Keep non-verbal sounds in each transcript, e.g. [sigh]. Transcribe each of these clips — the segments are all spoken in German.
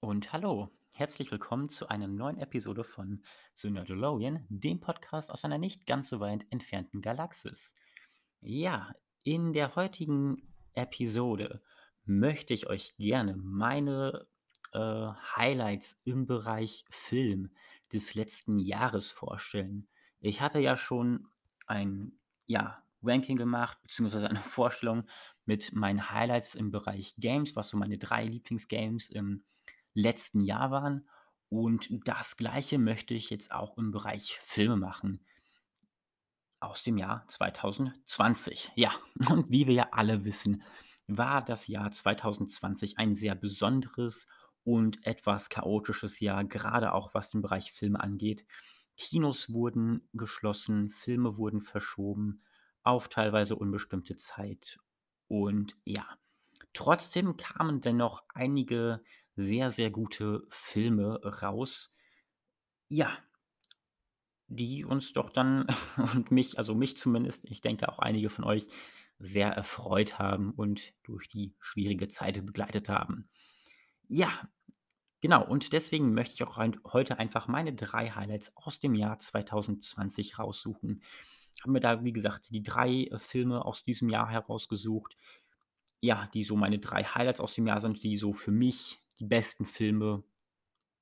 Und hallo, herzlich willkommen zu einer neuen Episode von The Nerdologian, dem Podcast aus einer nicht ganz so weit entfernten Galaxis. Ja, in der heutigen Episode möchte ich euch gerne meine äh, Highlights im Bereich Film des letzten Jahres vorstellen. Ich hatte ja schon ein ja, Ranking gemacht, beziehungsweise eine [laughs] Vorstellung mit meinen Highlights im Bereich Games, was so meine drei Lieblingsgames im letzten Jahr waren. Und das Gleiche möchte ich jetzt auch im Bereich Filme machen. Aus dem Jahr 2020. Ja, [laughs] und wie wir ja alle wissen, war das Jahr 2020 ein sehr besonderes und etwas chaotisches Jahr, gerade auch was den Bereich Filme angeht. Kinos wurden geschlossen, Filme wurden verschoben auf teilweise unbestimmte Zeit. Und ja, trotzdem kamen dennoch einige sehr, sehr gute Filme raus. Ja, die uns doch dann [laughs] und mich, also mich zumindest, ich denke auch einige von euch, sehr erfreut haben und durch die schwierige Zeit begleitet haben. Ja, genau. Und deswegen möchte ich auch heut- heute einfach meine drei Highlights aus dem Jahr 2020 raussuchen. Haben mir da, wie gesagt, die drei äh, Filme aus diesem Jahr herausgesucht, ja, die so meine 3 Highlights aus dem Jahr sind, die so für mich die besten Filme,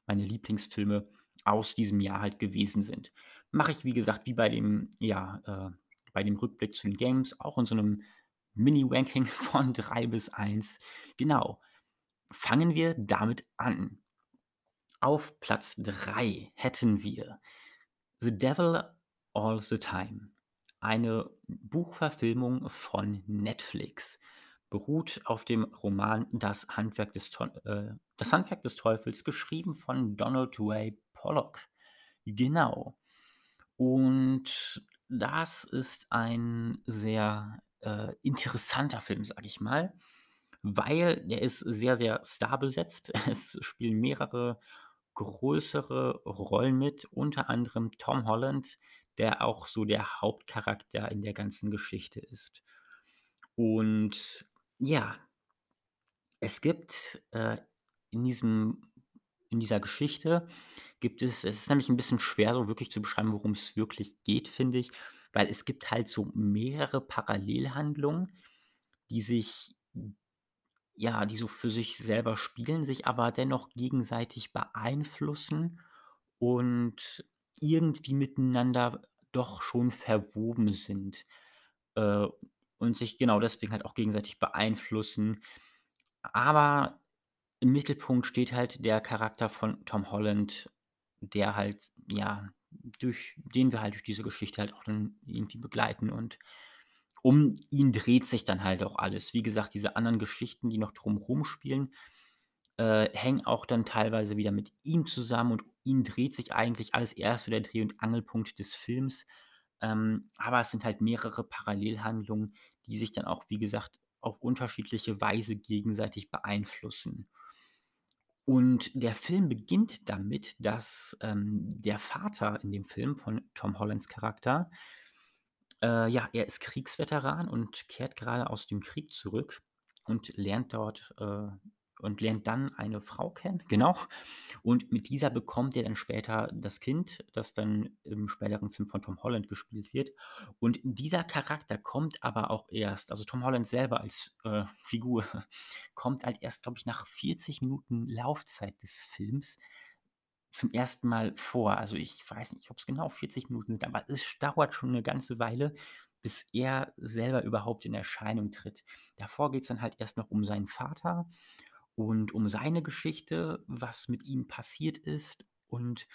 meine Lieblingsfilme aus diesem Jahr halt gewesen sind. Mache ich, wie gesagt, wie bei dem ja, äh, bei dem Rückblick zu den Games, auch in so einem Mini-Ranking [laughs] von 3 bis eins. Genau. Fangen wir damit an. Auf Platz 3 hätten wir „The Devil All the Time“, eine Buchverfilmung von Netflix. Beruht auf dem Roman „Das Handwerk des äh, Das Handwerk des Teufels“, geschrieben von Donald Ray Pollock. Genau. Und das ist ein sehr, äh, interessanter Film, sage ich mal, weil der ist sehr, sehr starbesetzt. [laughs] Es spielen mehrere größere Rollen mit, unter anderem Tom Holland, der auch so der Hauptcharakter in der ganzen Geschichte ist. Und ja, es gibt, äh, in diesem in dieser Geschichte gibt es es ist nämlich ein bisschen schwer, so wirklich zu beschreiben, worum es wirklich geht, finde ich, weil es gibt halt so mehrere Parallelhandlungen, die sich ja, die so für sich selber spielen, sich aber dennoch gegenseitig beeinflussen und irgendwie miteinander doch schon verwoben sind, äh, und sich genau deswegen halt auch gegenseitig beeinflussen. Aber im Mittelpunkt steht halt der Charakter von Tom Holland, der halt, ja, durch den wir halt durch diese Geschichte halt auch dann irgendwie begleiten und um ihn dreht sich dann halt auch alles. Wie gesagt, diese anderen Geschichten, die noch drumherum spielen, äh, hängen auch dann teilweise wieder mit ihm zusammen und ihn dreht sich eigentlich alles. Er ist so der Dreh und Angelpunkt des Films. Ähm, aber es sind halt mehrere Parallelhandlungen, die sich dann auch, wie gesagt, auf unterschiedliche Weise gegenseitig beeinflussen. Und der Film beginnt damit, dass, ähm, der Vater in dem Film von Tom Hollands Charakter äh, ja, er ist Kriegsveteran und kehrt gerade aus dem Krieg zurück und lernt dort äh, und lernt dann eine Frau kennen, [laughs] genau. Und mit dieser bekommt er dann später das Kind, das dann im späteren Film von Tom Holland gespielt wird. Und dieser Charakter kommt aber auch erst also Tom Holland selber als, äh, [laughs] Figur kommt halt erst, glaube ich, nach 40 Minuten Laufzeit des Films zum ersten Mal vor. Also, ich weiß nicht, ob es genau 40 Minuten sind, aber es dauert schon eine ganze Weile, bis er selber überhaupt in Erscheinung tritt. Davor geht es dann halt erst noch um seinen Vater und um seine Geschichte, was mit ihm passiert ist und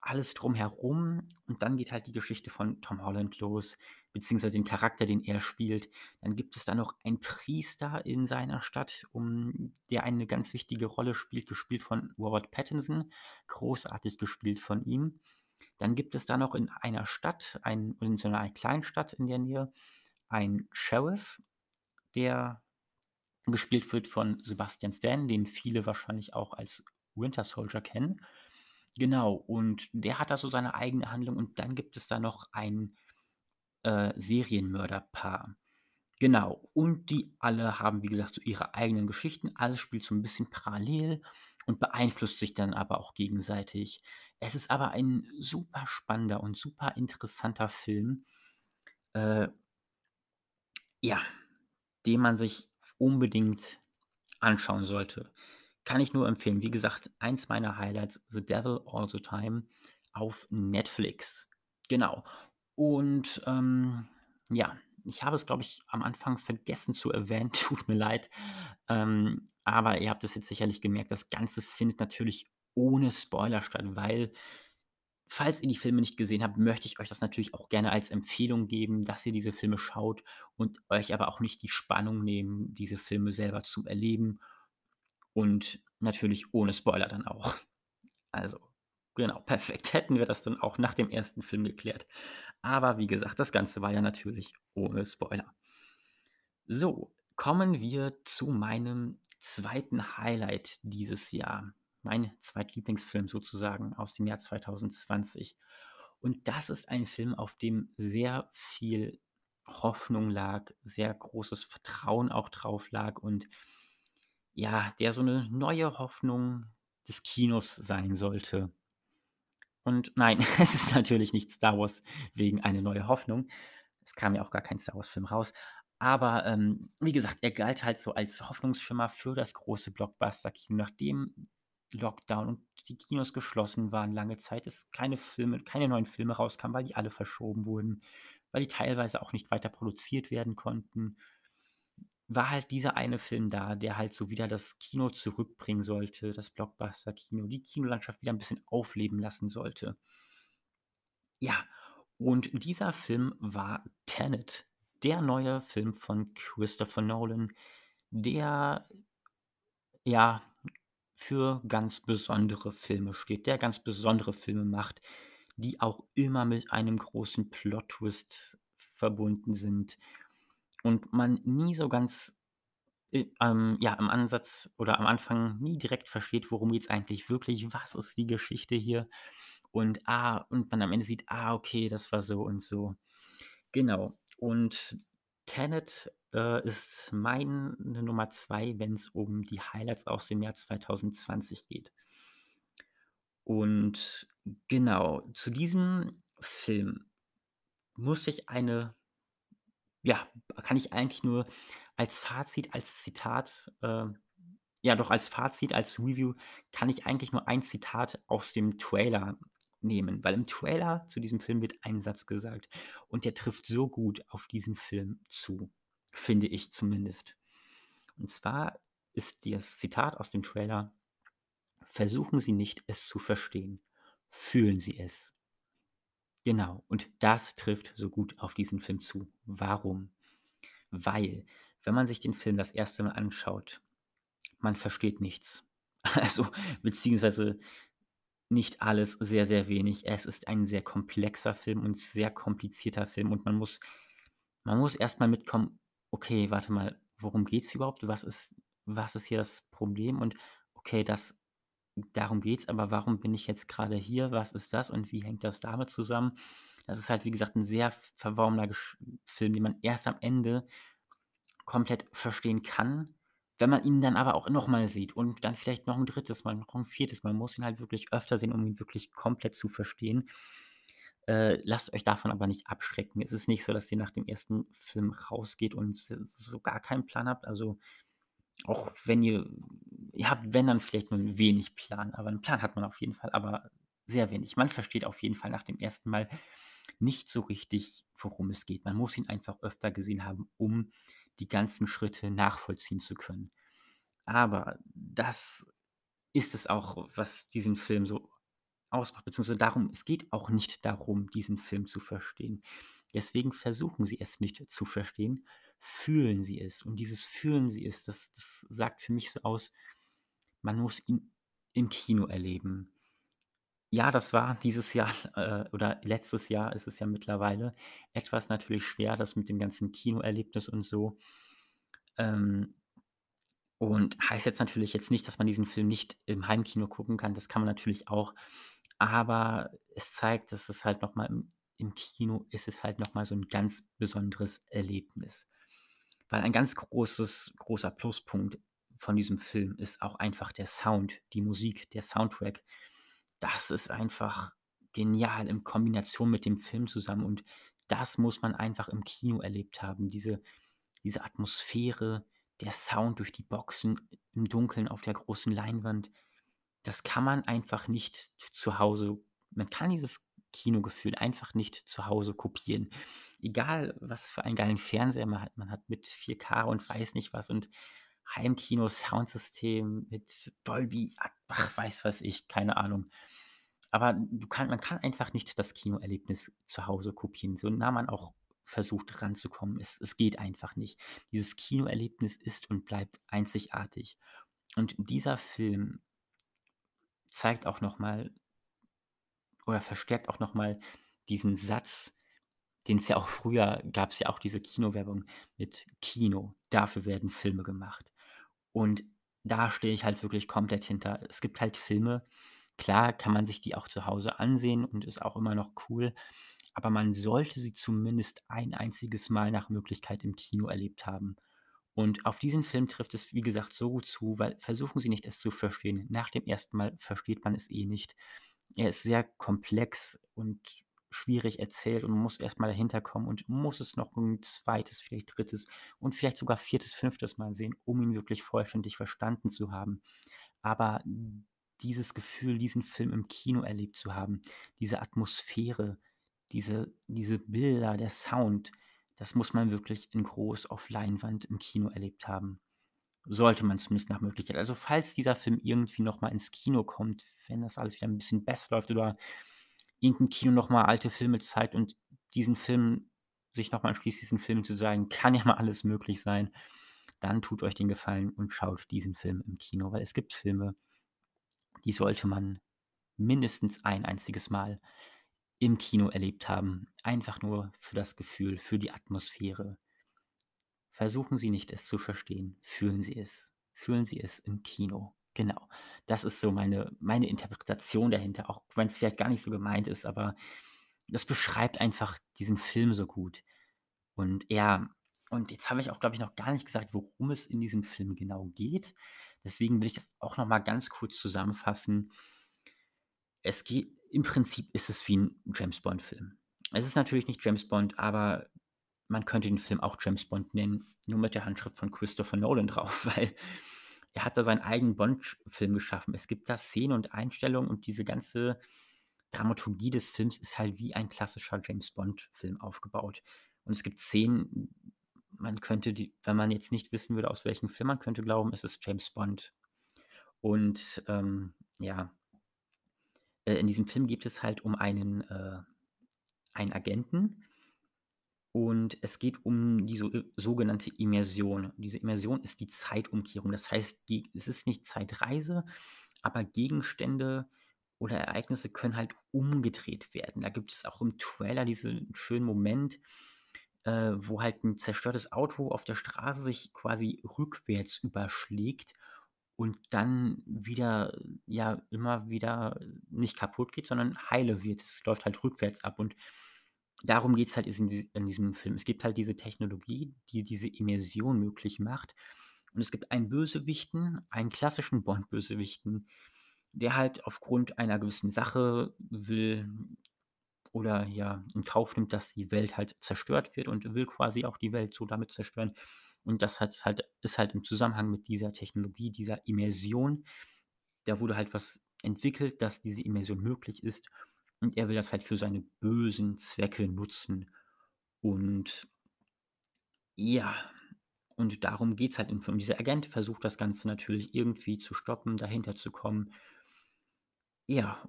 alles drumherum. Und dann geht halt die Geschichte von Tom Holland los, beziehungsweise den Charakter, den er spielt. Dann gibt es da noch einen Priester in seiner Stadt, um der eine ganz wichtige Rolle spielt, gespielt von Robert Pattinson, großartig gespielt von ihm. Dann gibt es da noch in einer Stadt, ein, in so einer Kleinstadt in der Nähe, einen Sheriff, der gespielt wird von Sebastian Stan, den viele wahrscheinlich auch als Winter Soldier kennen. Genau, und der hat da so seine eigene Handlung und dann gibt es da noch ein, äh, Serienmörderpaar. Genau, und die alle haben, wie gesagt, so ihre eigenen Geschichten. Alles spielt so ein bisschen parallel und beeinflusst sich dann aber auch gegenseitig. Es ist aber ein super spannender und super interessanter Film, äh ja, den man sich unbedingt anschauen sollte. Kann ich nur empfehlen. Wie gesagt, eins meiner Highlights, „The Devil All the Time“ auf Netflix. Genau. Und, ähm, ja, ich habe es, glaube ich, am Anfang vergessen zu erwähnen, [laughs] tut mir leid. Ähm, aber ihr habt es jetzt sicherlich gemerkt, das Ganze findet natürlich ohne Spoiler statt, weil falls ihr die Filme nicht gesehen habt, möchte ich euch das natürlich auch gerne als Empfehlung geben, dass ihr diese Filme schaut und euch aber auch nicht die Spannung nehmen, diese Filme selber zu erleben und natürlich ohne Spoiler dann auch. Also, genau, perfekt. Hätten wir das dann auch nach dem ersten Film geklärt. Aber wie gesagt, das Ganze war ja natürlich ohne Spoiler. So, kommen wir zu meinem zweiten Highlight dieses Jahr. Mein Zweitlieblingsfilm sozusagen aus dem Jahr 2020. Und das ist ein Film, auf dem sehr viel Hoffnung lag, sehr großes Vertrauen auch drauf lag und ja, der so 'ne neue Hoffnung des Kinos sein sollte. Und nein, [laughs] es ist natürlich nicht Star Wars wegen „Eine neue Hoffnung“. Es kam ja auch gar kein Star-Wars-Film raus. Aber, ähm, wie gesagt, er galt halt so als Hoffnungsschimmer für das große Blockbuster-Kino. Nachdem Lockdown und die Kinos geschlossen waren lange Zeit, es keine Filme keine neuen Filme rauskamen, weil die alle verschoben wurden, weil die teilweise auch nicht weiter produziert werden konnten, war halt dieser eine Film da, der halt so wieder das Kino zurückbringen sollte, das Blockbuster-Kino, die Kinolandschaft wieder 'n bisschen aufleben lassen sollte. Ja, und dieser Film war Tenet, der neue Film von Christopher Nolan, der ja, für ganz besondere Filme steht, der ganz besondere Filme macht, die auch immer mit einem großen Plot-Twist verbunden sind und man nie so ganz, äh, ähm, ja, im Ansatz oder am Anfang nie direkt versteht, worum geht's eigentlich wirklich? Was ist die Geschichte hier? Und, ah und man am Ende sieht: „Ah, okay, das war so und so.“ Genau. Und Tenet, äh, ist meine Nummer 2, wenn's um die Highlights aus dem Jahr 2020 geht. Und genau, zu diesem Film muss ich eine ja, kann ich eigentlich nur als Fazit, als Zitat, äh ja doch, als Fazit, als Review kann ich eigentlich nur ein Zitat aus dem Trailer nehmen, weil im Trailer zu diesem Film wird ein Satz gesagt und der trifft so gut auf diesen Film zu, finde ich zumindest. Und zwar ist das Zitat aus dem Trailer: „Versuchen Sie nicht, es zu verstehen. Fühlen Sie es.“ Genau, und das trifft so gut auf diesen Film zu. Warum? Weil, wenn man sich den Film das 1. Mal anschaut, man versteht nichts. [laughs] Also, beziehungsweise nicht alles, sehr, sehr wenig. Es ist ein sehr komplexer Film und sehr komplizierter Film und man muss man muss erst mal mitkommen: „Okay, warte mal, worum geht's überhaupt? Was ist was ist hier das Problem? Und okay, das darum geht's, aber warum bin ich jetzt grade hier? Was ist das und wie hängt das damit zusammen?“ Das ist halt, wie gesagt, 'n sehr verworrener Film, den man erst am Ende komplett verstehen kann, wenn man ihn dann aber auch noch mal sieht und dann vielleicht noch 'n 3. Mal, noch 'n 4. Mal. Man muss ihn halt wirklich öfter sehen, um ihn wirklich komplett zu verstehen. Äh, lasst euch davon aber nicht abschrecken. Es ist nicht so, dass ihr nach dem 1. Film rausgeht und so gar keinen Plan habt. Also, auch wenn ihr ihr habt, wenn, dann vielleicht nur 'n wenig Plan, aber 'n Plan hat man auf jeden Fall, aber sehr wenig. Man versteht auf jeden Fall nach dem 1. Mal nicht so richtig, worum es geht. Man muss ihn einfach öfter gesehen haben, um die ganzen Schritte nachvollziehen zu können. Aber das ist es auch, was diesen Film so ausmacht, beziehungsweise darum es geht auch nicht darum, diesen Film zu verstehen. Deswegen versuchen Sie es nicht zu verstehen, fühlen Sie es. Und dieses „Fühlen Sie es“, das das sagt für mich so aus, man muss ihn im Kino erleben. Ja, das war dieses Jahr, [laughs] äh, oder letztes Jahr ist es ja mittlerweile, etwas natürlich schwer, das mit dem ganzen Kinoerlebnis und so. Ähm und heißt jetzt natürlich jetzt nicht, dass man diesen Film nicht im Heimkino gucken kann. Das kann man natürlich auch, aber es zeigt, dass es halt noch mal im im Kino ist es halt noch mal so 'n ganz besonderes Erlebnis. Weil ein ganz großes großer Pluspunkt von diesem Film ist auch einfach der Sound, die Musik, der Soundtrack. Das ist einfach genial in Kombination mit dem Film zusammen und das muss man einfach im Kino erlebt haben. Diese diese Atmosphäre, der Sound durch die Boxen im Dunkeln auf der großen Leinwand, das kann man einfach nicht zu Hause man kann dieses Kinogefühl einfach nicht zu Hause kopieren. Egal, was für einen geilen Fernseher man hat. Man hat mit 4K und weiß nicht was und Heimkino, Soundsystem mit Dolby, ach, weiß was ich, keine Ahnung. Aber kann man kann einfach nicht das Kinoerlebnis zu Hause kopieren, so nah man auch versucht ranzukommen. Es es geht einfach nicht. Dieses Kinoerlebnis ist und bleibt einzigartig. Und dieser Film zeigt auch noch mal oder verstärkt auch noch mal diesen Satz, den es ja auch früher gab es ja auch diese Kinowerbung mit Kino, dafür werden Filme gemacht. Und da stehe ich halt wirklich komplett hinter. Es gibt halt Filme, klar kann man sich die auch zu Hause ansehen und ist auch immer noch cool, aber man sollte sie zumindest ein einziges Mal nach Möglichkeit im Kino erlebt haben. Und auf diesen Film trifft es, wie gesagt, so gut zu, weil versuchen Sie nicht, es zu verstehen. Nach dem ersten Mal versteht man es eh nicht. Er ist sehr komplex und schwierig erzählt und muss erst mal dahinter kommen und muss es noch ein zweites, vielleicht drittes und vielleicht sogar viertes, fünftes Mal sehen, um ihn wirklich vollständig verstanden zu haben. Aber dieses Gefühl, diesen Film im Kino erlebt zu haben, diese Atmosphäre, diese diese Bilder, der Sound, das muss man wirklich in groß auf Leinwand im Kino erlebt haben. Sollte man zumindest nach Möglichkeit. Also, falls dieser Film irgendwie noch mal ins Kino kommt, wenn das alles wieder ein bisschen besser läuft oder irgend Kino noch mal alte Filme zeigt und diesen Film sich noch mal entschließt, diesen Film zu sagen, kann ja mal alles möglich sein, dann tut euch den Gefallen und schaut diesen Film im Kino, weil es gibt Filme, die sollte man mindestens ein einziges Mal im Kino erlebt haben, einfach nur für das Gefühl, für die Atmosphäre. Versuchen Sie nicht, es zu verstehen, fühlen Sie es. Fühlen Sie es im Kino. Genau. Das ist so meine meine Interpretation dahinter, auch wenn es vielleicht gar nicht so gemeint ist, aber das beschreibt einfach diesen Film so gut. Und ja und jetzt habe ich auch, glaube ich, noch gar nicht gesagt, worum es in diesem Film genau geht. Deswegen will ich das auch noch mal ganz kurz zusammenfassen. Es geht im Prinzip ist es wie ein James-Bond-Film. Es ist natürlich nicht James Bond, aber man könnte den Film auch James Bond nennen, nur mit der Handschrift von Christopher Nolan [laughs] drauf, weil er hat da seinen eigenen Bond-Film geschaffen. Es gibt da Szenen und Einstellungen und diese ganze Dramaturgie des Films ist halt wie ein klassischer James Bond-Film aufgebaut. Und es gibt Szenen, man könnte die wenn man jetzt nicht wissen würde, aus welchem Film, man könnte glauben, es ist James Bond. Und, ähm, ja äh, in diesem Film geht es halt um einen, äh einen Agenten und es geht um die so sogenannte Immersion. Diese Immersion ist die Zeitumkehrung. Das heißt, es ist nicht Zeitreise, aber Gegenstände oder Ereignisse können halt umgedreht werden. Da gibt es auch im Trailer diesen schönen Moment, äh, wo halt ein zerstörtes Auto auf der Straße sich quasi rückwärts überschlägt und dann wieder ja, immer wieder nicht kaputt geht, sondern heile wird. Es läuft halt rückwärts ab und darum geht es halt in diesem Film. Es gibt halt diese Technologie, die diese Immersion möglich macht. Und es gibt einen Bösewichten, einen klassischen Bond-Bösewichten, der halt aufgrund einer gewissen Sache will oder ja in Kauf nimmt, dass die Welt halt zerstört wird und will quasi auch die Welt so damit zerstören. Und das hat halt ist halt im Zusammenhang mit dieser Technologie, dieser Immersion. Da wurde halt was entwickelt, dass diese Immersion möglich ist. Und er will das halt für seine bösen Zwecke nutzen. Und ja, und darum geht es halt im Film. Dieser Agent versucht das Ganze natürlich irgendwie zu stoppen, dahinter zu kommen. Ja,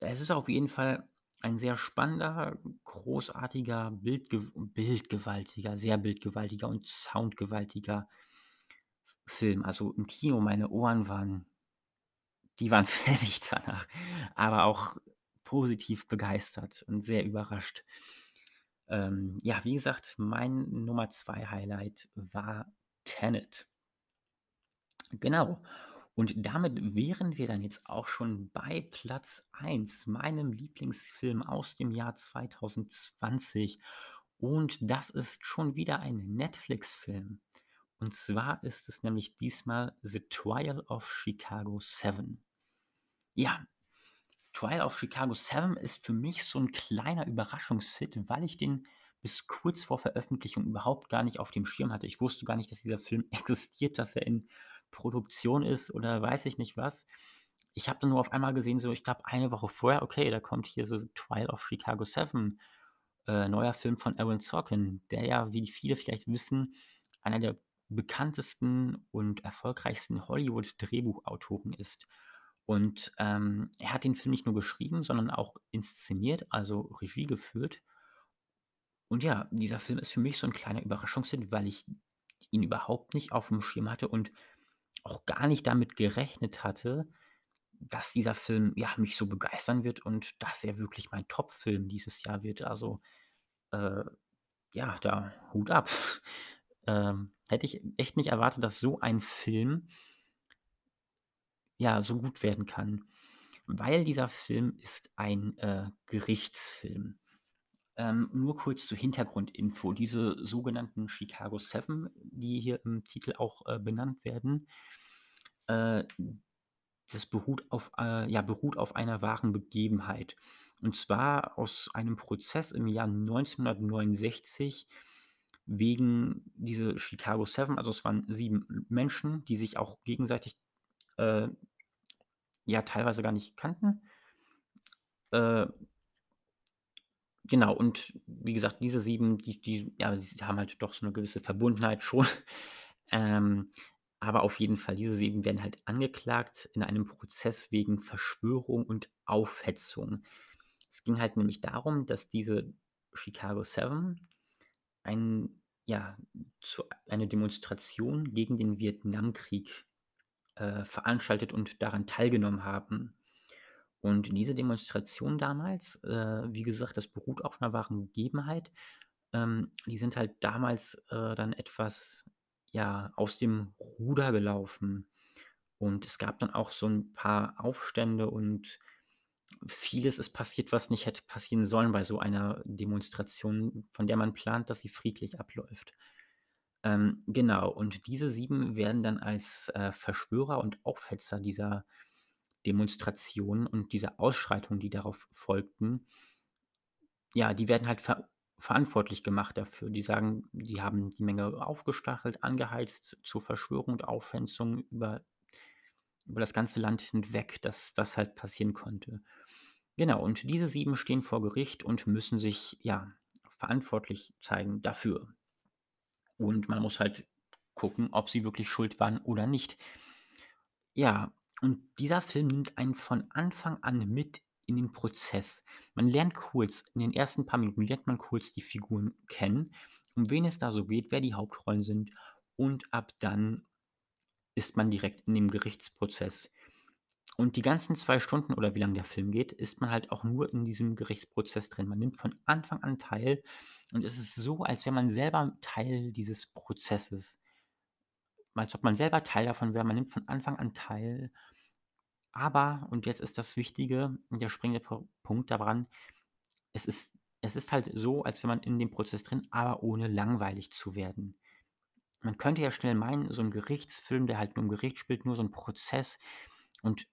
es ist auf jeden Fall ein sehr spannender, großartiger, bildgew bildgewaltiger, sehr bildgewaltiger und soundgewaltiger Film. Also im Kino, meine Ohren waren die waren [laughs] fertig danach, aber auch positiv begeistert und sehr überrascht. Ähm, ja, wie gesagt, mein Nummer 2 Highlight war Tenet. Genau. Und damit wären wir dann jetzt auch schon bei Platz 1, meinem Lieblingsfilm aus dem Jahr 2020. Und das ist schon wieder ein Netflix-Film. Und zwar ist es nämlich diesmal „The Trial of Chicago 7“. Ja, „Trial of Chicago 7“ ist für mich so 'n kleiner Überraschungshit, weil ich den bis kurz vor Veröffentlichung überhaupt gar nicht auf dem Schirm hatte. Ich wusste gar nicht, dass dieser Film [laughs] existiert, dass er in Produktion ist oder weiß ich nicht was. Ich habe dann nur auf einmal gesehen, so ich glaube eine Woche vorher: „Okay, da kommt hier „The Trial of Chicago 7“, äh, neuer Film von Aaron Sorkin“, der ja, wie viele vielleicht wissen, einer der bekanntesten und erfolgreichsten Hollywood-Drehbuchautoren ist. Und, ähm, er hat den Film nicht nur geschrieben, sondern auch inszeniert, also Regie geführt. Und ja, dieser Film ist für mich so 'n kleiner Überraschungshit, weil ich ihn überhaupt nicht aufm Schirm hatte und auch gar nicht damit gerechnet hatte, dass dieser Film, ja, mich so begeistern wird und dass er wirklich mein Top-Film dieses Jahr wird. Also, äh, ja, da Hut ab. [laughs] Ähm, hätte ich echt nicht erwartet, dass so ein Film ja, so gut werden kann, weil dieser Film ist ein, äh, Gerichtsfilm. Ähm, nur kurz zur Hintergrundinfo. Diese sogenannten Chicago 7, die hier im Titel auch, äh, benannt werden, äh, das beruht auf äh, ja, beruht auf einer wahren Begebenheit. Und zwar aus einem Prozess im Jahr 1969 wegen diese Chicago 7, also es waren 7 M Menschen, die sich auch gegenseitig, äh, ja, teilweise gar nicht kannten. Äh Genau, und wie gesagt, diese 7, die die ja, die haben halt doch so 'ne gewisse Verbundenheit schon. [laughs] Ähm, aber auf jeden Fall, diese 7 werden halt angeklagt in einem Prozess wegen Verschwörung und Aufhetzung. Es ging halt nämlich darum, dass diese Chicago 7 ein ja, zu eine Demonstration gegen den Vietnamkrieg, äh, veranstaltet und daran teilgenommen haben. Und diese Demonstration damals, äh, wie gesagt, das beruht auf 'ner wahren Begebenheit. Ähm, die sind halt damals, äh, dann etwas, ja, aus dem Ruder gelaufen. Und es gab dann auch so 'n paar Aufstände und vieles ist passiert, was nicht hätte passieren sollen bei so einer Demonstration, von der man plant, dass sie friedlich abläuft. Ähm, genau, und diese 7 werden dann als, äh, Verschwörer und Aufhetzer dieser Demonstration und dieser Ausschreitungen, die darauf folgten ja, die werden halt ver verantwortlich gemacht dafür. Die sagen, die haben die Menge aufgestachelt, angeheizt zur Verschwörung und Aufhitzung über über das ganze Land hinweg, dass das halt passieren konnte. Genau, und diese 7 stehen vor Gericht und müssen sich, ja, verantwortlich zeigen dafür. Und man muss halt gucken, ob sie wirklich schuld waren oder nicht. Ja, und dieser Film nimmt einen von Anfang an mit in den Prozess. Man lernt kurz in den ersten paar Minuten lernt man kurz die Figuren kennen, um wen es da so geht, wer die Hauptrollen sind und ab dann ist man direkt in dem Gerichtsprozess. Und die ganzen 2 Stunden oder wie lang der Film geht, ist man halt auch nur in diesem Gerichtsprozess drin. Man nimmt von Anfang an teil und es ist so, als wäre man selber Teil dieses Prozesses. Als ob man selber Teil davon wäre. Man nimmt von Anfang an teil. Aber, und jetzt ist das Wichtige und der springende Pu Punkt daran, es ist es ist halt so, als wäre man in dem Prozess drin, aber ohne langweilig zu werden. Man könnte ja schnell meinen, so 'n Gerichtsfilm, der halt nur im Gericht spielt, nur so 'n Prozess und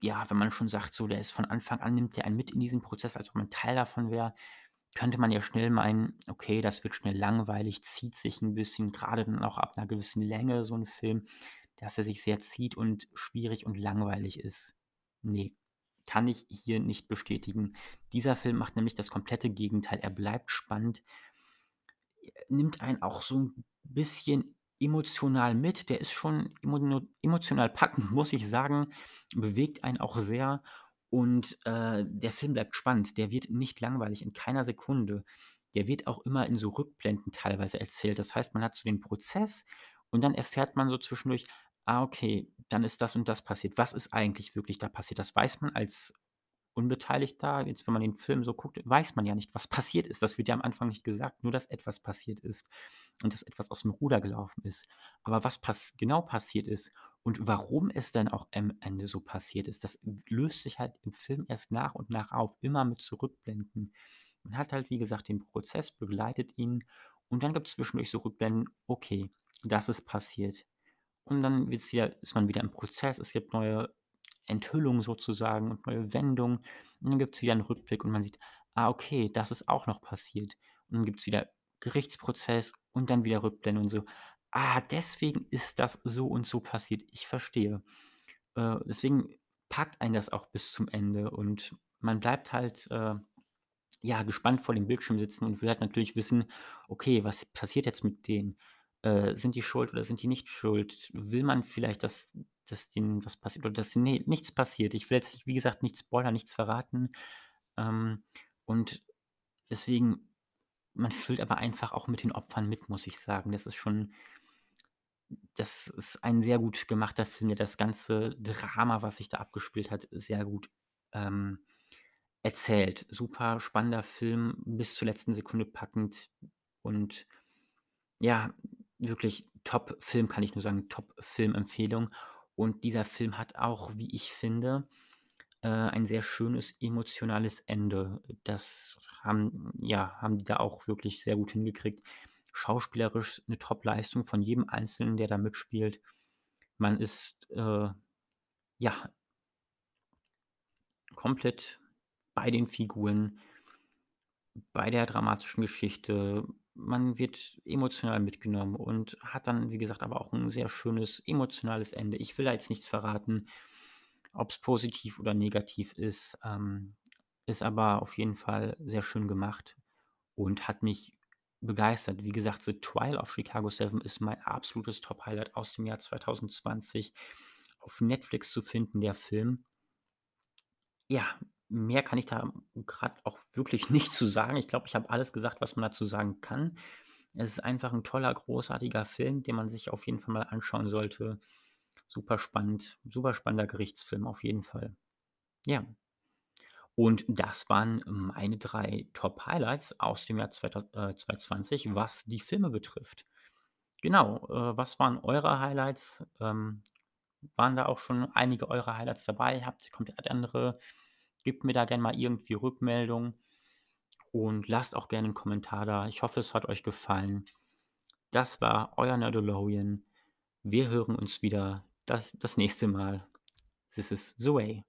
ja, wenn man schon sagt, so, der ist von Anfang an nimmt der einen mit in diesen Prozess, als ob man Teil davon wäre, könnte man ja schnell meinen: „Okay, das wird schnell langweilig, zieht sich 'n bisschen“, grade dann auch ab 'ner gewissen Länge so 'n Film, dass er sich sehr zieht und schwierig und langweilig ist. Ne, kann ich hier nicht bestätigen. Dieser Film macht nämlich das komplette Gegenteil. Er bleibt spannend nimmt einen auch so 'n bisschen emotional mit. Der ist schon emotional packend, [laughs] muss ich sagen, bewegt einen auch sehr und, äh, der Film bleibt spannend. Der wird nicht langweilig, in keiner Sekunde. Der wird auch immer in so Rückblenden teilweise erzählt. Das heißt, man hat so den Prozess und dann erfährt man so zwischendurch: „Ah, okay, dann ist das und das passiert. Was ist eigentlich wirklich da passiert?“ Das weiß man als Unbeteiligter jetzt, wenn man den Film so guckt, weiß man ja nicht, was [laughs] passiert ist. Das wird ja am Anfang nicht gesagt, nur dass etwas passiert ist und dass etwas aus'm Ruder gelaufen ist. Aber was pass genau passiert ist und warum es dann auch am Ende so passiert ist, das löst sich halt im Film erst nach und nach auf, immer mit so Rückblenden. Man hat halt, wie gesagt, den Prozess, begleitet ihn und dann gibt's zwischendurch so Rückblenden: „Okay, dass es passiert. Und dann wieder ist man wieder im Prozess. Es gibt neue Enthüllungen sozusagen und neue Wendungen. Und dann gibt's wieder 'n Rückblick und man sieht: „Ah, okay, das ist auch noch passiert.“ Und dann gibt's wieder Gerichtsprozess und dann wieder Rückblende und so: „Ah, deswegen ist das so und so passiert. Ich verstehe.“ Äh, deswegen packt einen das auch bis zum Ende und man bleibt halt, äh, ja, gespannt vor dem Bildschirm sitzen und will halt natürlich wissen: „Okay, was passiert jetzt mit denen? Äh, sind die schuld oder sind die nicht schuld? Will man vielleicht, dass dass denen was passiert oder dass ne, nichts passiert?“ Ich will jetzt, wie gesagt, nichts spoilern, nichts verraten. Ähm, und deswegen man fühlt aber einfach auch mit den Opfern mit, muss ich sagen. Das ist schon das ist ein sehr gut gemachter Film, der das ganze Drama, was sich da abgespielt hat, sehr gut, ähm, erzählt. Super spannender Film, bis zur letzten Sekunde packend und ja, wirklich Top-Film, kann ich nur sagen, Top-Filmempfehlung. Und dieser Film hat auch, wie ich finde, äh, ein sehr schönes emotionales Ende. Das haben ja, haben die da auch wirklich sehr gut hingekriegt. Schauspielerisch 'ne Top-Leistung von jedem Einzelnen, der da mitspielt. Man ist, äh, ja komplett bei den Figuren bei der dramatischen Geschichte. Man wird emotional mitgenommen und hat dann, wie gesagt, aber auch 'n sehr schönes emotionales Ende. Ich will da jetzt nichts verraten, ob's positiv oder negativ ist, ähm, ist aber auf jeden Fall sehr schön gemacht und hat mich begeistert. Wie gesagt, „The Trial of Chicago 7“ ist mein absolutes Top-Highlight aus dem Jahr 2020. Auf Netflix zu finden, der Film. Ja, mehr kann ich da auch wirklich nicht zu sagen. Ich glaube, ich habe alles gesagt, was man dazu sagen kann. Es ist einfach 'n toller, großartiger Film, den man sich auf jeden Fall mal anschauen sollte. Super spannend, super spannender Gerichtsfilm auf jeden Fall. Ja. Und das waren meine 3 Top-Highlights aus dem Jahr zweitau äh, 2020, was die Filme betrifft. Genau, äh, was waren eure Highlights? Ähm, waren da auch schon einige eurer Highlights dabei? Habt ihr komplett andere? Gebt mir da gern mal irgendwie Rückmeldung und lasst auch gerne 'n Kommentar da. Ich hoffe, es hat euch gefallen. Das war euer Nerdologian. Wir hören uns wieder das das nächste Mal. This is the way.